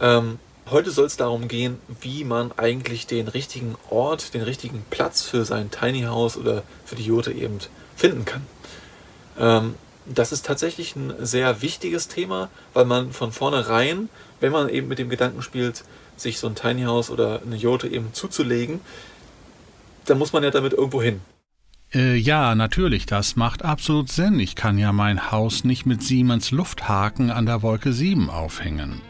Ähm, heute soll es darum gehen, wie man eigentlich den richtigen Ort, den richtigen Platz für sein Tiny House oder für die Jote eben finden kann. Ähm, das ist tatsächlich ein sehr wichtiges Thema, weil man von vornherein, wenn man eben mit dem Gedanken spielt, sich so ein Tiny House oder eine Jote eben zuzulegen, dann muss man ja damit irgendwo hin. Äh, ja, natürlich, das macht absolut Sinn. Ich kann ja mein Haus nicht mit Siemens Lufthaken an der Wolke 7 aufhängen.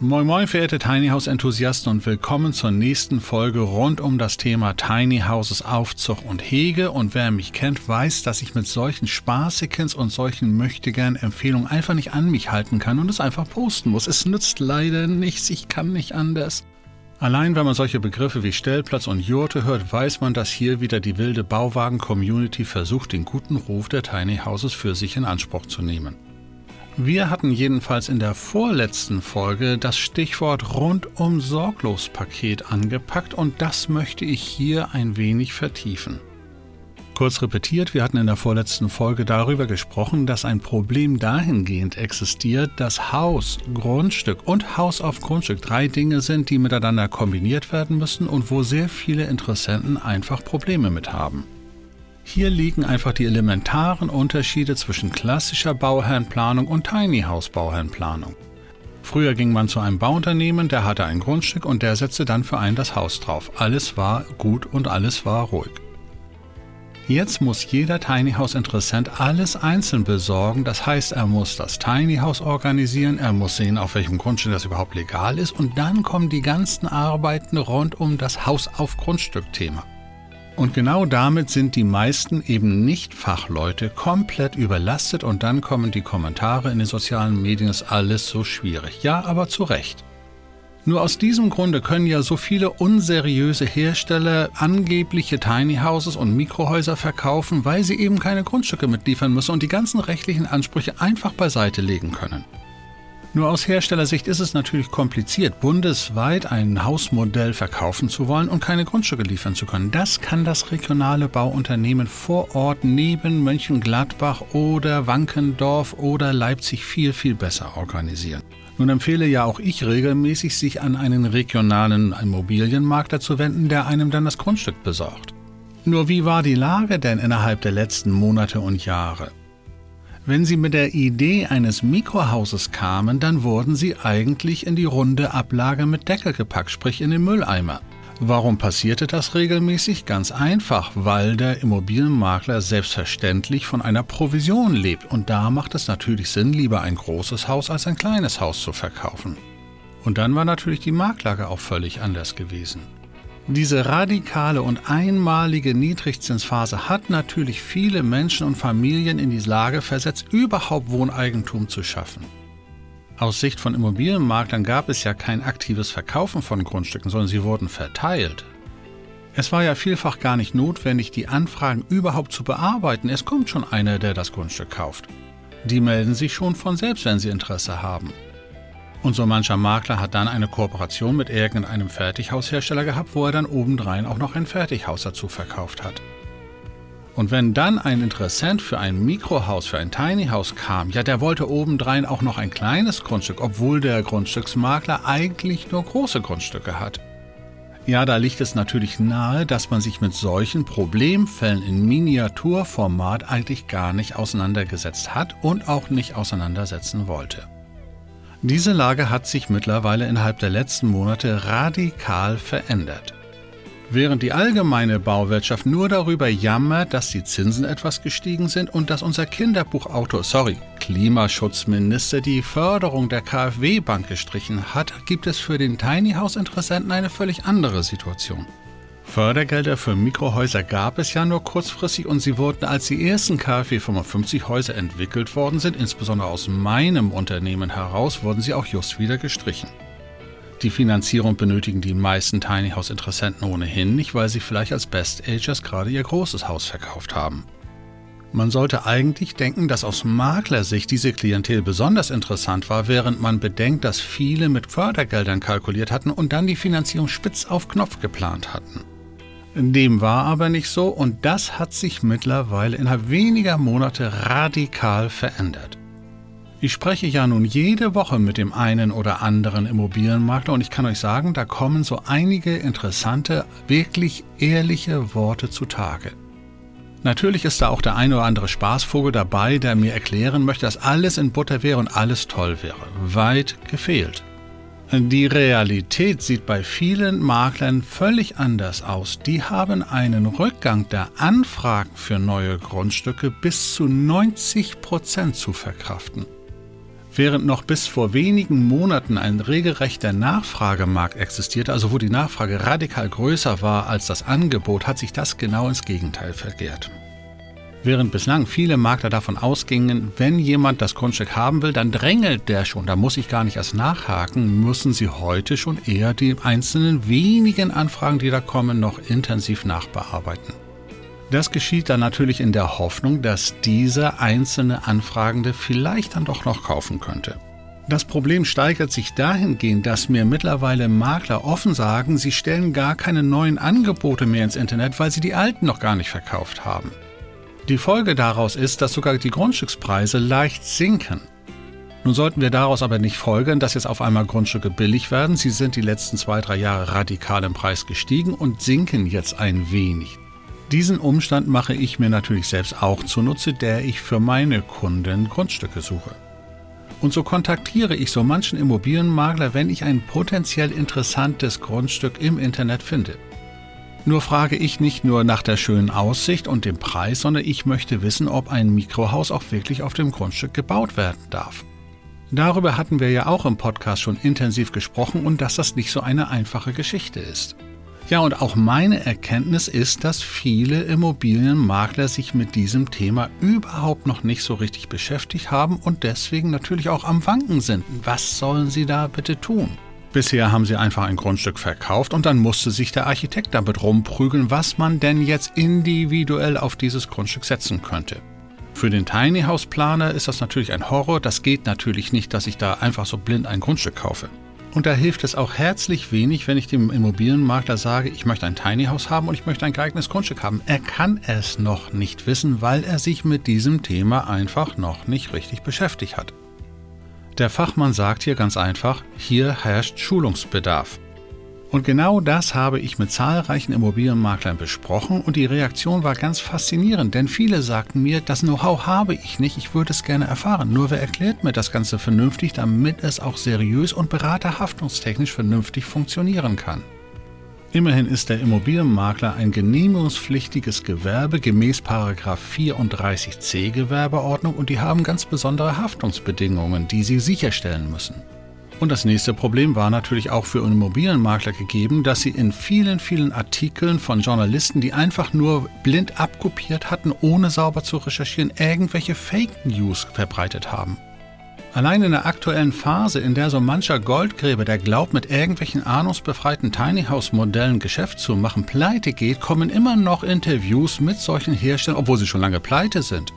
Moin Moin, verehrte Tiny House Enthusiasten und willkommen zur nächsten Folge rund um das Thema Tiny Houses Aufzug und Hege. Und wer mich kennt, weiß, dass ich mit solchen Spaßikens und solchen möchtegern Empfehlungen einfach nicht an mich halten kann und es einfach posten muss. Es nützt leider nichts, ich kann nicht anders. Allein wenn man solche Begriffe wie Stellplatz und Jurte hört, weiß man, dass hier wieder die wilde Bauwagen-Community versucht, den guten Ruf der Tiny Houses für sich in Anspruch zu nehmen. Wir hatten jedenfalls in der vorletzten Folge das Stichwort rundum sorglos Paket angepackt und das möchte ich hier ein wenig vertiefen. Kurz repetiert, wir hatten in der vorletzten Folge darüber gesprochen, dass ein Problem dahingehend existiert, dass Haus, Grundstück und Haus auf Grundstück drei Dinge sind, die miteinander kombiniert werden müssen und wo sehr viele Interessenten einfach Probleme mit haben. Hier liegen einfach die elementaren Unterschiede zwischen klassischer Bauherrenplanung und Tiny House Bauherrenplanung. Früher ging man zu einem Bauunternehmen, der hatte ein Grundstück und der setzte dann für einen das Haus drauf. Alles war gut und alles war ruhig. Jetzt muss jeder Tiny House Interessent alles einzeln besorgen. Das heißt, er muss das Tiny House organisieren, er muss sehen, auf welchem Grundstück das überhaupt legal ist und dann kommen die ganzen Arbeiten rund um das Haus auf Grundstück Thema. Und genau damit sind die meisten eben nicht Fachleute komplett überlastet und dann kommen die Kommentare in den sozialen Medien, ist alles so schwierig. Ja, aber zu Recht. Nur aus diesem Grunde können ja so viele unseriöse Hersteller angebliche Tiny Houses und Mikrohäuser verkaufen, weil sie eben keine Grundstücke mitliefern müssen und die ganzen rechtlichen Ansprüche einfach beiseite legen können. Nur aus Herstellersicht ist es natürlich kompliziert, bundesweit ein Hausmodell verkaufen zu wollen und keine Grundstücke liefern zu können. Das kann das regionale Bauunternehmen vor Ort neben Mönchengladbach oder Wankendorf oder Leipzig viel, viel besser organisieren. Nun empfehle ja auch ich regelmäßig, sich an einen regionalen Immobilienmakler zu wenden, der einem dann das Grundstück besorgt. Nur wie war die Lage denn innerhalb der letzten Monate und Jahre? Wenn Sie mit der Idee eines Mikrohauses kamen, dann wurden Sie eigentlich in die runde Ablage mit Deckel gepackt, sprich in den Mülleimer. Warum passierte das regelmäßig? Ganz einfach, weil der Immobilienmakler selbstverständlich von einer Provision lebt und da macht es natürlich Sinn, lieber ein großes Haus als ein kleines Haus zu verkaufen. Und dann war natürlich die Marktlage auch völlig anders gewesen. Diese radikale und einmalige Niedrigzinsphase hat natürlich viele Menschen und Familien in die Lage versetzt, überhaupt Wohneigentum zu schaffen. Aus Sicht von Immobilienmaklern gab es ja kein aktives Verkaufen von Grundstücken, sondern sie wurden verteilt. Es war ja vielfach gar nicht notwendig, die Anfragen überhaupt zu bearbeiten. Es kommt schon einer, der das Grundstück kauft. Die melden sich schon von selbst, wenn sie Interesse haben. Und so mancher Makler hat dann eine Kooperation mit irgendeinem Fertighaushersteller gehabt, wo er dann obendrein auch noch ein Fertighaus dazu verkauft hat. Und wenn dann ein Interessent für ein Mikrohaus, für ein Tiny House kam, ja, der wollte obendrein auch noch ein kleines Grundstück, obwohl der Grundstücksmakler eigentlich nur große Grundstücke hat. Ja, da liegt es natürlich nahe, dass man sich mit solchen Problemfällen in Miniaturformat eigentlich gar nicht auseinandergesetzt hat und auch nicht auseinandersetzen wollte. Diese Lage hat sich mittlerweile innerhalb der letzten Monate radikal verändert. Während die allgemeine Bauwirtschaft nur darüber jammert, dass die Zinsen etwas gestiegen sind und dass unser Kinderbuchautor, sorry, Klimaschutzminister die Förderung der KfW-Bank gestrichen hat, gibt es für den Tiny House Interessenten eine völlig andere Situation. Fördergelder für Mikrohäuser gab es ja nur kurzfristig und sie wurden, als die ersten KfW 55 Häuser entwickelt worden sind, insbesondere aus meinem Unternehmen heraus, wurden sie auch just wieder gestrichen. Die Finanzierung benötigen die meisten Tiny House Interessenten ohnehin nicht, weil sie vielleicht als Best Agers gerade ihr großes Haus verkauft haben. Man sollte eigentlich denken, dass aus Maklersicht diese Klientel besonders interessant war, während man bedenkt, dass viele mit Fördergeldern kalkuliert hatten und dann die Finanzierung spitz auf Knopf geplant hatten. Dem war aber nicht so und das hat sich mittlerweile innerhalb weniger Monate radikal verändert. Ich spreche ja nun jede Woche mit dem einen oder anderen Immobilienmakler und ich kann euch sagen, da kommen so einige interessante, wirklich ehrliche Worte zutage. Natürlich ist da auch der ein oder andere Spaßvogel dabei, der mir erklären möchte, dass alles in Butter wäre und alles toll wäre. Weit gefehlt. Die Realität sieht bei vielen Maklern völlig anders aus. Die haben einen Rückgang der Anfragen für neue Grundstücke bis zu 90 Prozent zu verkraften. Während noch bis vor wenigen Monaten ein regelrechter Nachfragemarkt existierte, also wo die Nachfrage radikal größer war als das Angebot, hat sich das genau ins Gegenteil verkehrt. Während bislang viele Makler davon ausgingen, wenn jemand das Grundstück haben will, dann drängelt der schon, da muss ich gar nicht erst nachhaken, müssen sie heute schon eher die einzelnen wenigen Anfragen, die da kommen, noch intensiv nachbearbeiten. Das geschieht dann natürlich in der Hoffnung, dass dieser einzelne Anfragende vielleicht dann doch noch kaufen könnte. Das Problem steigert sich dahingehend, dass mir mittlerweile Makler offen sagen, sie stellen gar keine neuen Angebote mehr ins Internet, weil sie die alten noch gar nicht verkauft haben. Die Folge daraus ist, dass sogar die Grundstückspreise leicht sinken. Nun sollten wir daraus aber nicht folgern, dass jetzt auf einmal Grundstücke billig werden. Sie sind die letzten zwei, drei Jahre radikal im Preis gestiegen und sinken jetzt ein wenig. Diesen Umstand mache ich mir natürlich selbst auch zunutze, der ich für meine Kunden Grundstücke suche. Und so kontaktiere ich so manchen Immobilienmakler, wenn ich ein potenziell interessantes Grundstück im Internet finde. Nur frage ich nicht nur nach der schönen Aussicht und dem Preis, sondern ich möchte wissen, ob ein Mikrohaus auch wirklich auf dem Grundstück gebaut werden darf. Darüber hatten wir ja auch im Podcast schon intensiv gesprochen und dass das nicht so eine einfache Geschichte ist. Ja, und auch meine Erkenntnis ist, dass viele Immobilienmakler sich mit diesem Thema überhaupt noch nicht so richtig beschäftigt haben und deswegen natürlich auch am Wanken sind. Was sollen sie da bitte tun? Bisher haben sie einfach ein Grundstück verkauft und dann musste sich der Architekt damit rumprügeln, was man denn jetzt individuell auf dieses Grundstück setzen könnte. Für den Tiny House Planer ist das natürlich ein Horror. Das geht natürlich nicht, dass ich da einfach so blind ein Grundstück kaufe. Und da hilft es auch herzlich wenig, wenn ich dem Immobilienmakler sage, ich möchte ein Tiny House haben und ich möchte ein geeignetes Grundstück haben. Er kann es noch nicht wissen, weil er sich mit diesem Thema einfach noch nicht richtig beschäftigt hat. Der Fachmann sagt hier ganz einfach, hier herrscht Schulungsbedarf. Und genau das habe ich mit zahlreichen Immobilienmaklern besprochen und die Reaktion war ganz faszinierend, denn viele sagten mir, das Know-how habe ich nicht, ich würde es gerne erfahren. Nur wer erklärt mir das Ganze vernünftig, damit es auch seriös und beraterhaftungstechnisch vernünftig funktionieren kann. Immerhin ist der Immobilienmakler ein genehmigungspflichtiges Gewerbe gemäß 34c Gewerbeordnung und die haben ganz besondere Haftungsbedingungen, die sie sicherstellen müssen. Und das nächste Problem war natürlich auch für Immobilienmakler gegeben, dass sie in vielen, vielen Artikeln von Journalisten, die einfach nur blind abkopiert hatten, ohne sauber zu recherchieren, irgendwelche Fake News verbreitet haben. Allein in der aktuellen Phase, in der so mancher Goldgräber, der glaubt, mit irgendwelchen ahnungsbefreiten Tiny House Modellen Geschäft zu machen, pleite geht, kommen immer noch Interviews mit solchen Herstellern, obwohl sie schon lange pleite sind.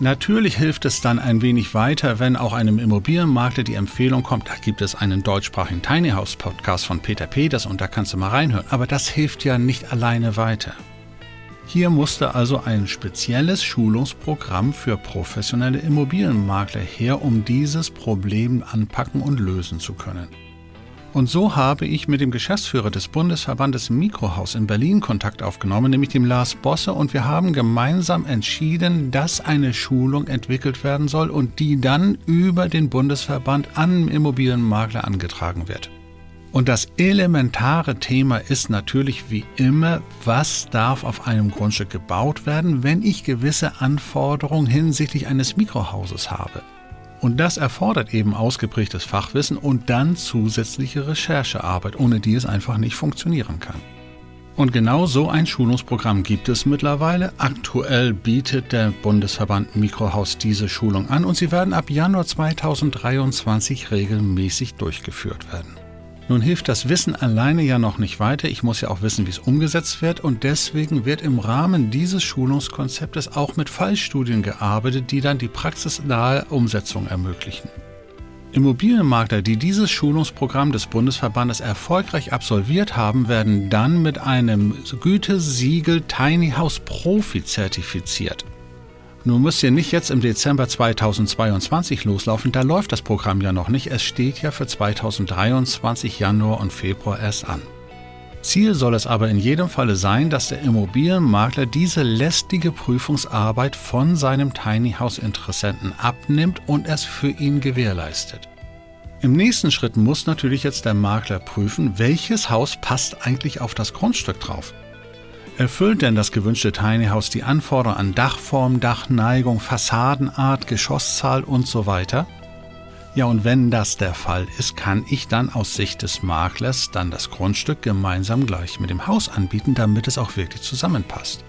Natürlich hilft es dann ein wenig weiter, wenn auch einem Immobilienmakler die Empfehlung kommt, da gibt es einen deutschsprachigen Tiny House Podcast von Peter Peters und da kannst du mal reinhören. Aber das hilft ja nicht alleine weiter. Hier musste also ein spezielles Schulungsprogramm für professionelle Immobilienmakler her, um dieses Problem anpacken und lösen zu können. Und so habe ich mit dem Geschäftsführer des Bundesverbandes Mikrohaus in Berlin Kontakt aufgenommen, nämlich dem Lars Bosse, und wir haben gemeinsam entschieden, dass eine Schulung entwickelt werden soll und die dann über den Bundesverband an Immobilienmakler angetragen wird. Und das elementare Thema ist natürlich wie immer, was darf auf einem Grundstück gebaut werden, wenn ich gewisse Anforderungen hinsichtlich eines Mikrohauses habe. Und das erfordert eben ausgeprägtes Fachwissen und dann zusätzliche Recherchearbeit, ohne die es einfach nicht funktionieren kann. Und genau so ein Schulungsprogramm gibt es mittlerweile. Aktuell bietet der Bundesverband Mikrohaus diese Schulung an und sie werden ab Januar 2023 regelmäßig durchgeführt werden. Nun hilft das Wissen alleine ja noch nicht weiter. Ich muss ja auch wissen, wie es umgesetzt wird und deswegen wird im Rahmen dieses Schulungskonzeptes auch mit Fallstudien gearbeitet, die dann die praxisnahe Umsetzung ermöglichen. Immobilienmakler, die dieses Schulungsprogramm des Bundesverbandes erfolgreich absolviert haben, werden dann mit einem Gütesiegel Tiny House Profi zertifiziert. Nun müsst ihr nicht jetzt im Dezember 2022 loslaufen, da läuft das Programm ja noch nicht. Es steht ja für 2023 Januar und Februar erst an. Ziel soll es aber in jedem Falle sein, dass der Immobilienmakler diese lästige Prüfungsarbeit von seinem Tiny House Interessenten abnimmt und es für ihn gewährleistet. Im nächsten Schritt muss natürlich jetzt der Makler prüfen, welches Haus passt eigentlich auf das Grundstück drauf. Erfüllt denn das gewünschte Tiny House die Anforderungen an Dachform, Dachneigung, Fassadenart, Geschosszahl und so weiter? Ja, und wenn das der Fall ist, kann ich dann aus Sicht des Maklers dann das Grundstück gemeinsam gleich mit dem Haus anbieten, damit es auch wirklich zusammenpasst.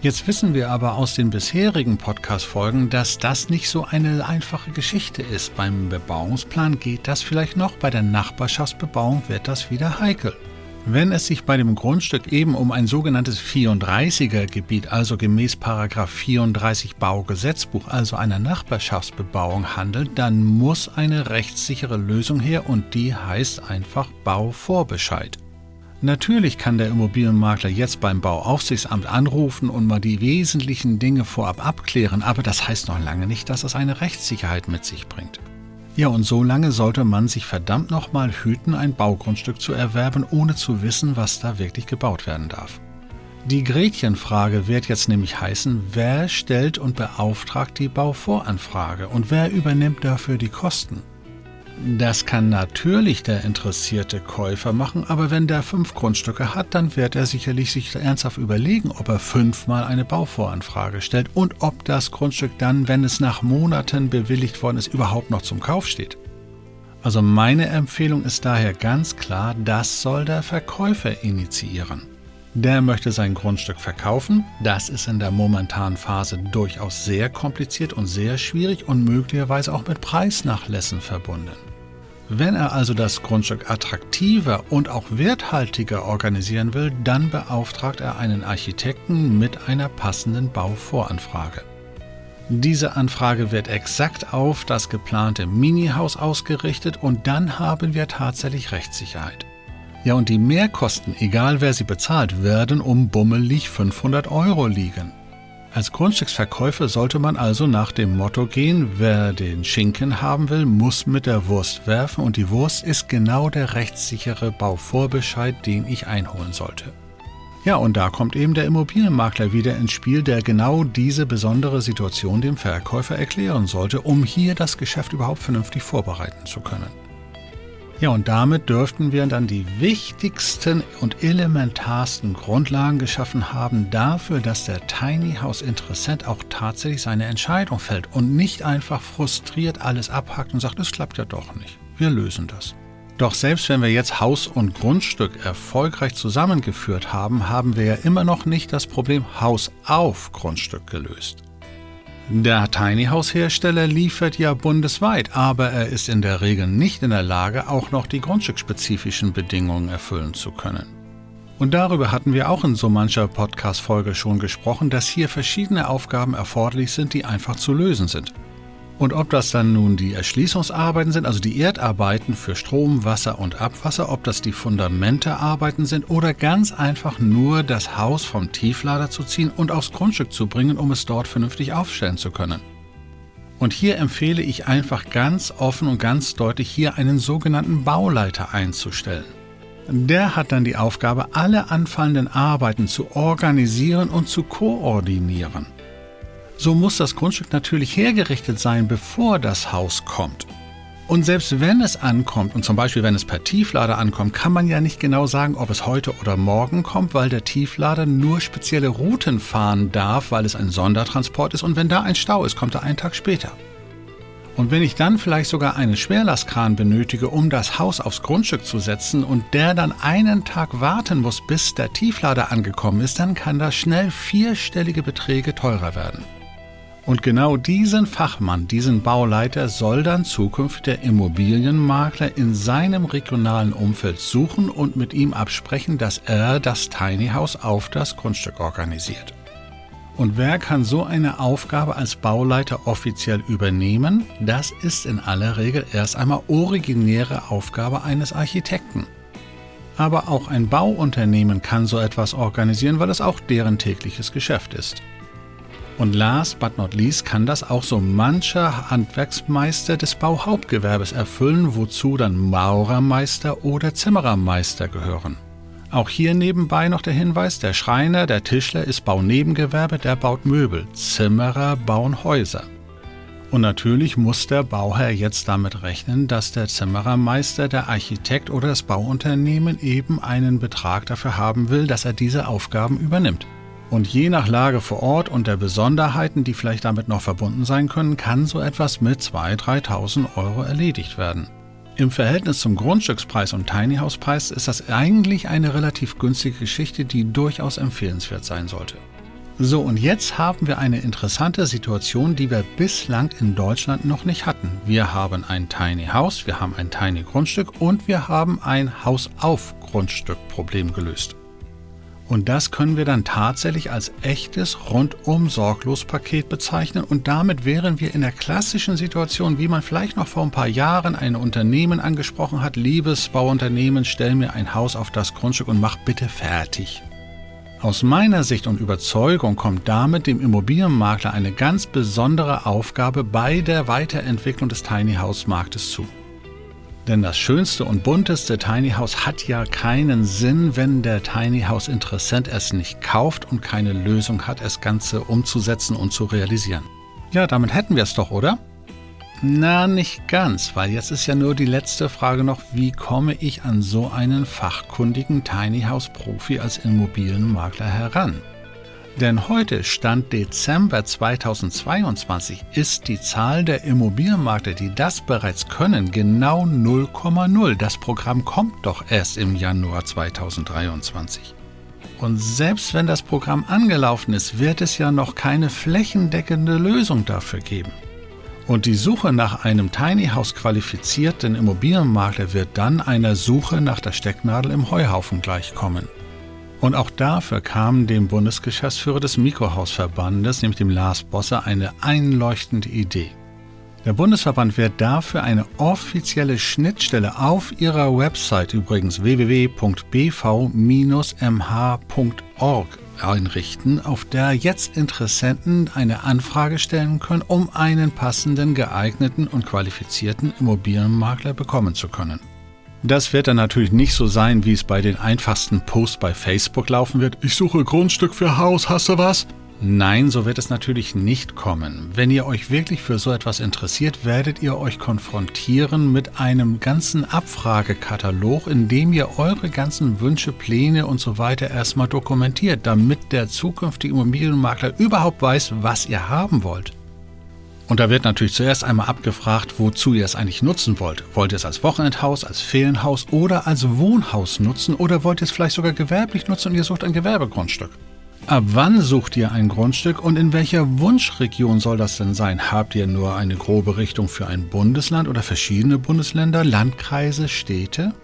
Jetzt wissen wir aber aus den bisherigen Podcast-Folgen, dass das nicht so eine einfache Geschichte ist. Beim Bebauungsplan geht das vielleicht noch, bei der Nachbarschaftsbebauung wird das wieder heikel. Wenn es sich bei dem Grundstück eben um ein sogenanntes 34er Gebiet, also gemäß 34 Baugesetzbuch, also einer Nachbarschaftsbebauung handelt, dann muss eine rechtssichere Lösung her und die heißt einfach Bauvorbescheid. Natürlich kann der Immobilienmakler jetzt beim Bauaufsichtsamt anrufen und mal die wesentlichen Dinge vorab abklären, aber das heißt noch lange nicht, dass es eine Rechtssicherheit mit sich bringt. Ja, und so lange sollte man sich verdammt nochmal hüten, ein Baugrundstück zu erwerben, ohne zu wissen, was da wirklich gebaut werden darf. Die Gretchenfrage wird jetzt nämlich heißen, wer stellt und beauftragt die Bauvoranfrage und wer übernimmt dafür die Kosten? Das kann natürlich der interessierte Käufer machen, aber wenn der fünf Grundstücke hat, dann wird er sicherlich sich ernsthaft überlegen, ob er fünfmal eine Bauvoranfrage stellt und ob das Grundstück dann, wenn es nach Monaten bewilligt worden ist, überhaupt noch zum Kauf steht. Also meine Empfehlung ist daher ganz klar, das soll der Verkäufer initiieren. Der möchte sein Grundstück verkaufen. Das ist in der momentanen Phase durchaus sehr kompliziert und sehr schwierig und möglicherweise auch mit Preisnachlässen verbunden. Wenn er also das Grundstück attraktiver und auch werthaltiger organisieren will, dann beauftragt er einen Architekten mit einer passenden Bauvoranfrage. Diese Anfrage wird exakt auf das geplante Minihaus ausgerichtet und dann haben wir tatsächlich Rechtssicherheit. Ja, und die Mehrkosten, egal wer sie bezahlt, werden um bummelig 500 Euro liegen. Als Grundstücksverkäufer sollte man also nach dem Motto gehen, wer den Schinken haben will, muss mit der Wurst werfen und die Wurst ist genau der rechtssichere Bauvorbescheid, den ich einholen sollte. Ja, und da kommt eben der Immobilienmakler wieder ins Spiel, der genau diese besondere Situation dem Verkäufer erklären sollte, um hier das Geschäft überhaupt vernünftig vorbereiten zu können. Ja, und damit dürften wir dann die wichtigsten und elementarsten Grundlagen geschaffen haben dafür, dass der Tiny House Interessent auch tatsächlich seine Entscheidung fällt und nicht einfach frustriert alles abhackt und sagt, es klappt ja doch nicht. Wir lösen das. Doch selbst wenn wir jetzt Haus und Grundstück erfolgreich zusammengeführt haben, haben wir ja immer noch nicht das Problem Haus auf Grundstück gelöst. Der Tiny House Hersteller liefert ja bundesweit, aber er ist in der Regel nicht in der Lage, auch noch die grundstückspezifischen Bedingungen erfüllen zu können. Und darüber hatten wir auch in so mancher Podcast-Folge schon gesprochen, dass hier verschiedene Aufgaben erforderlich sind, die einfach zu lösen sind. Und ob das dann nun die Erschließungsarbeiten sind, also die Erdarbeiten für Strom, Wasser und Abwasser, ob das die Fundamentearbeiten sind oder ganz einfach nur das Haus vom Tieflader zu ziehen und aufs Grundstück zu bringen, um es dort vernünftig aufstellen zu können. Und hier empfehle ich einfach ganz offen und ganz deutlich hier einen sogenannten Bauleiter einzustellen. Der hat dann die Aufgabe, alle anfallenden Arbeiten zu organisieren und zu koordinieren so muss das Grundstück natürlich hergerichtet sein, bevor das Haus kommt. Und selbst wenn es ankommt, und zum Beispiel wenn es per Tieflader ankommt, kann man ja nicht genau sagen, ob es heute oder morgen kommt, weil der Tieflader nur spezielle Routen fahren darf, weil es ein Sondertransport ist und wenn da ein Stau ist, kommt er einen Tag später. Und wenn ich dann vielleicht sogar einen Schwerlastkran benötige, um das Haus aufs Grundstück zu setzen und der dann einen Tag warten muss, bis der Tieflader angekommen ist, dann kann das schnell vierstellige Beträge teurer werden. Und genau diesen Fachmann, diesen Bauleiter soll dann zukünftig der Immobilienmakler in seinem regionalen Umfeld suchen und mit ihm absprechen, dass er das Tiny House auf das Grundstück organisiert. Und wer kann so eine Aufgabe als Bauleiter offiziell übernehmen? Das ist in aller Regel erst einmal originäre Aufgabe eines Architekten. Aber auch ein Bauunternehmen kann so etwas organisieren, weil es auch deren tägliches Geschäft ist. Und last but not least kann das auch so mancher Handwerksmeister des Bauhauptgewerbes erfüllen, wozu dann Maurermeister oder Zimmerermeister gehören. Auch hier nebenbei noch der Hinweis, der Schreiner, der Tischler ist Baunebengewerbe, der baut Möbel, Zimmerer bauen Häuser. Und natürlich muss der Bauherr jetzt damit rechnen, dass der Zimmerermeister, der Architekt oder das Bauunternehmen eben einen Betrag dafür haben will, dass er diese Aufgaben übernimmt. Und je nach Lage vor Ort und der Besonderheiten, die vielleicht damit noch verbunden sein können, kann so etwas mit 2.000, 3.000 Euro erledigt werden. Im Verhältnis zum Grundstückspreis und Tiny House Preis ist das eigentlich eine relativ günstige Geschichte, die durchaus empfehlenswert sein sollte. So, und jetzt haben wir eine interessante Situation, die wir bislang in Deutschland noch nicht hatten. Wir haben ein Tiny House, wir haben ein Tiny Grundstück und wir haben ein Haus auf Grundstück Problem gelöst. Und das können wir dann tatsächlich als echtes rundum sorglos Paket bezeichnen und damit wären wir in der klassischen Situation, wie man vielleicht noch vor ein paar Jahren ein Unternehmen angesprochen hat, liebes Bauunternehmen, stell mir ein Haus auf das Grundstück und mach bitte fertig. Aus meiner Sicht und Überzeugung kommt damit dem Immobilienmakler eine ganz besondere Aufgabe bei der Weiterentwicklung des Tiny House Marktes zu. Denn das schönste und bunteste Tiny House hat ja keinen Sinn, wenn der Tiny House Interessent es nicht kauft und keine Lösung hat, es Ganze umzusetzen und zu realisieren. Ja, damit hätten wir es doch, oder? Na, nicht ganz, weil jetzt ist ja nur die letzte Frage noch, wie komme ich an so einen fachkundigen Tiny House Profi als Immobilienmakler heran? Denn heute, Stand Dezember 2022, ist die Zahl der Immobilienmakler, die das bereits können, genau 0,0. Das Programm kommt doch erst im Januar 2023. Und selbst wenn das Programm angelaufen ist, wird es ja noch keine flächendeckende Lösung dafür geben. Und die Suche nach einem Tiny House qualifizierten Immobilienmakler wird dann einer Suche nach der Stecknadel im Heuhaufen gleichkommen. Und auch dafür kam dem Bundesgeschäftsführer des Mikrohausverbandes, nämlich dem Lars Bosse, eine einleuchtende Idee. Der Bundesverband wird dafür eine offizielle Schnittstelle auf ihrer Website übrigens www.bv-mh.org einrichten, auf der jetzt Interessenten eine Anfrage stellen können, um einen passenden, geeigneten und qualifizierten Immobilienmakler bekommen zu können. Das wird dann natürlich nicht so sein, wie es bei den einfachsten Posts bei Facebook laufen wird. Ich suche Grundstück für Haus, hast du was? Nein, so wird es natürlich nicht kommen. Wenn ihr euch wirklich für so etwas interessiert, werdet ihr euch konfrontieren mit einem ganzen Abfragekatalog, in dem ihr eure ganzen Wünsche, Pläne und so weiter erstmal dokumentiert, damit der zukünftige Immobilienmakler überhaupt weiß, was ihr haben wollt. Und da wird natürlich zuerst einmal abgefragt, wozu ihr es eigentlich nutzen wollt. Wollt ihr es als Wochenendhaus, als Ferienhaus oder als Wohnhaus nutzen oder wollt ihr es vielleicht sogar gewerblich nutzen und ihr sucht ein Gewerbegrundstück? Ab wann sucht ihr ein Grundstück und in welcher Wunschregion soll das denn sein? Habt ihr nur eine grobe Richtung für ein Bundesland oder verschiedene Bundesländer, Landkreise, Städte?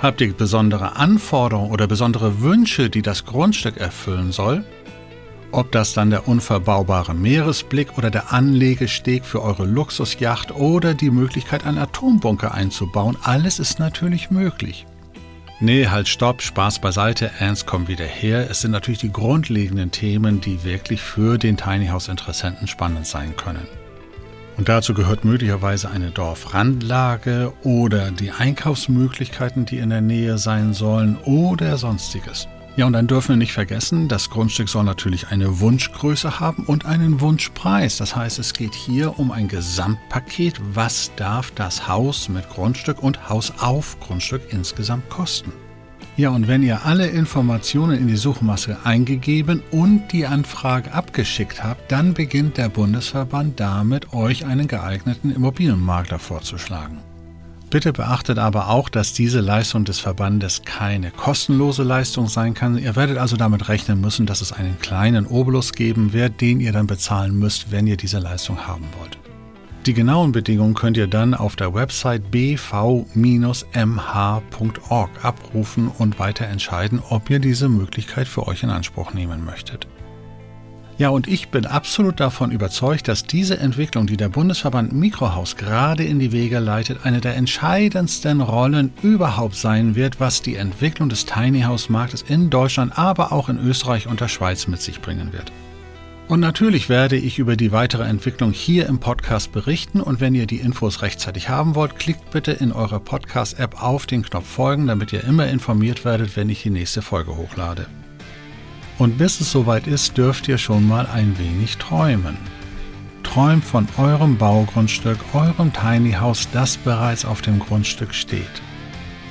Habt ihr besondere Anforderungen oder besondere Wünsche, die das Grundstück erfüllen soll? Ob das dann der unverbaubare Meeresblick oder der Anlegesteg für eure Luxusjacht oder die Möglichkeit, einen Atombunker einzubauen, alles ist natürlich möglich. Nee, halt stopp, Spaß beiseite, Ernst kommt wieder her. Es sind natürlich die grundlegenden Themen, die wirklich für den Tiny House Interessenten spannend sein können. Und dazu gehört möglicherweise eine Dorfrandlage oder die Einkaufsmöglichkeiten, die in der Nähe sein sollen oder sonstiges. Ja, und dann dürfen wir nicht vergessen, das Grundstück soll natürlich eine Wunschgröße haben und einen Wunschpreis. Das heißt, es geht hier um ein Gesamtpaket. Was darf das Haus mit Grundstück und Haus auf Grundstück insgesamt kosten? Ja, und wenn ihr alle Informationen in die Suchmaske eingegeben und die Anfrage abgeschickt habt, dann beginnt der Bundesverband damit, euch einen geeigneten Immobilienmakler vorzuschlagen. Bitte beachtet aber auch, dass diese Leistung des Verbandes keine kostenlose Leistung sein kann. Ihr werdet also damit rechnen müssen, dass es einen kleinen Obolus geben wird, den ihr dann bezahlen müsst, wenn ihr diese Leistung haben wollt. Die genauen Bedingungen könnt ihr dann auf der Website bv-mh.org abrufen und weiter entscheiden, ob ihr diese Möglichkeit für euch in Anspruch nehmen möchtet. Ja, und ich bin absolut davon überzeugt, dass diese Entwicklung, die der Bundesverband Mikrohaus gerade in die Wege leitet, eine der entscheidendsten Rollen überhaupt sein wird, was die Entwicklung des Tiny House Marktes in Deutschland, aber auch in Österreich und der Schweiz mit sich bringen wird. Und natürlich werde ich über die weitere Entwicklung hier im Podcast berichten und wenn ihr die Infos rechtzeitig haben wollt, klickt bitte in eurer Podcast-App auf den Knopf Folgen, damit ihr immer informiert werdet, wenn ich die nächste Folge hochlade. Und bis es soweit ist, dürft ihr schon mal ein wenig träumen. Träumt von eurem Baugrundstück, eurem Tiny House, das bereits auf dem Grundstück steht.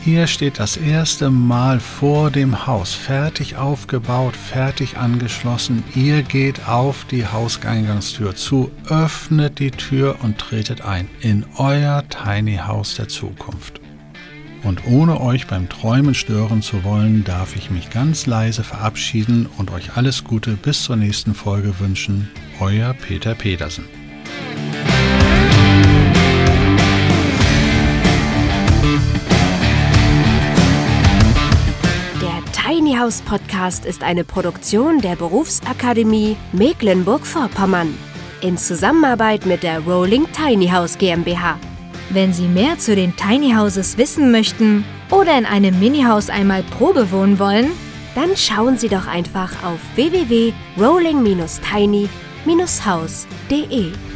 Ihr steht das erste Mal vor dem Haus, fertig aufgebaut, fertig angeschlossen. Ihr geht auf die Hauseingangstür zu, öffnet die Tür und tretet ein in euer Tiny House der Zukunft. Und ohne euch beim Träumen stören zu wollen, darf ich mich ganz leise verabschieden und euch alles Gute bis zur nächsten Folge wünschen. Euer Peter Pedersen. Tiny House Podcast ist eine Produktion der Berufsakademie Mecklenburg-Vorpommern in Zusammenarbeit mit der Rolling Tiny House GmbH. Wenn Sie mehr zu den Tiny Houses wissen möchten oder in einem Mini-Haus einmal Probe wohnen wollen, dann schauen Sie doch einfach auf www.rolling-tiny-house.de.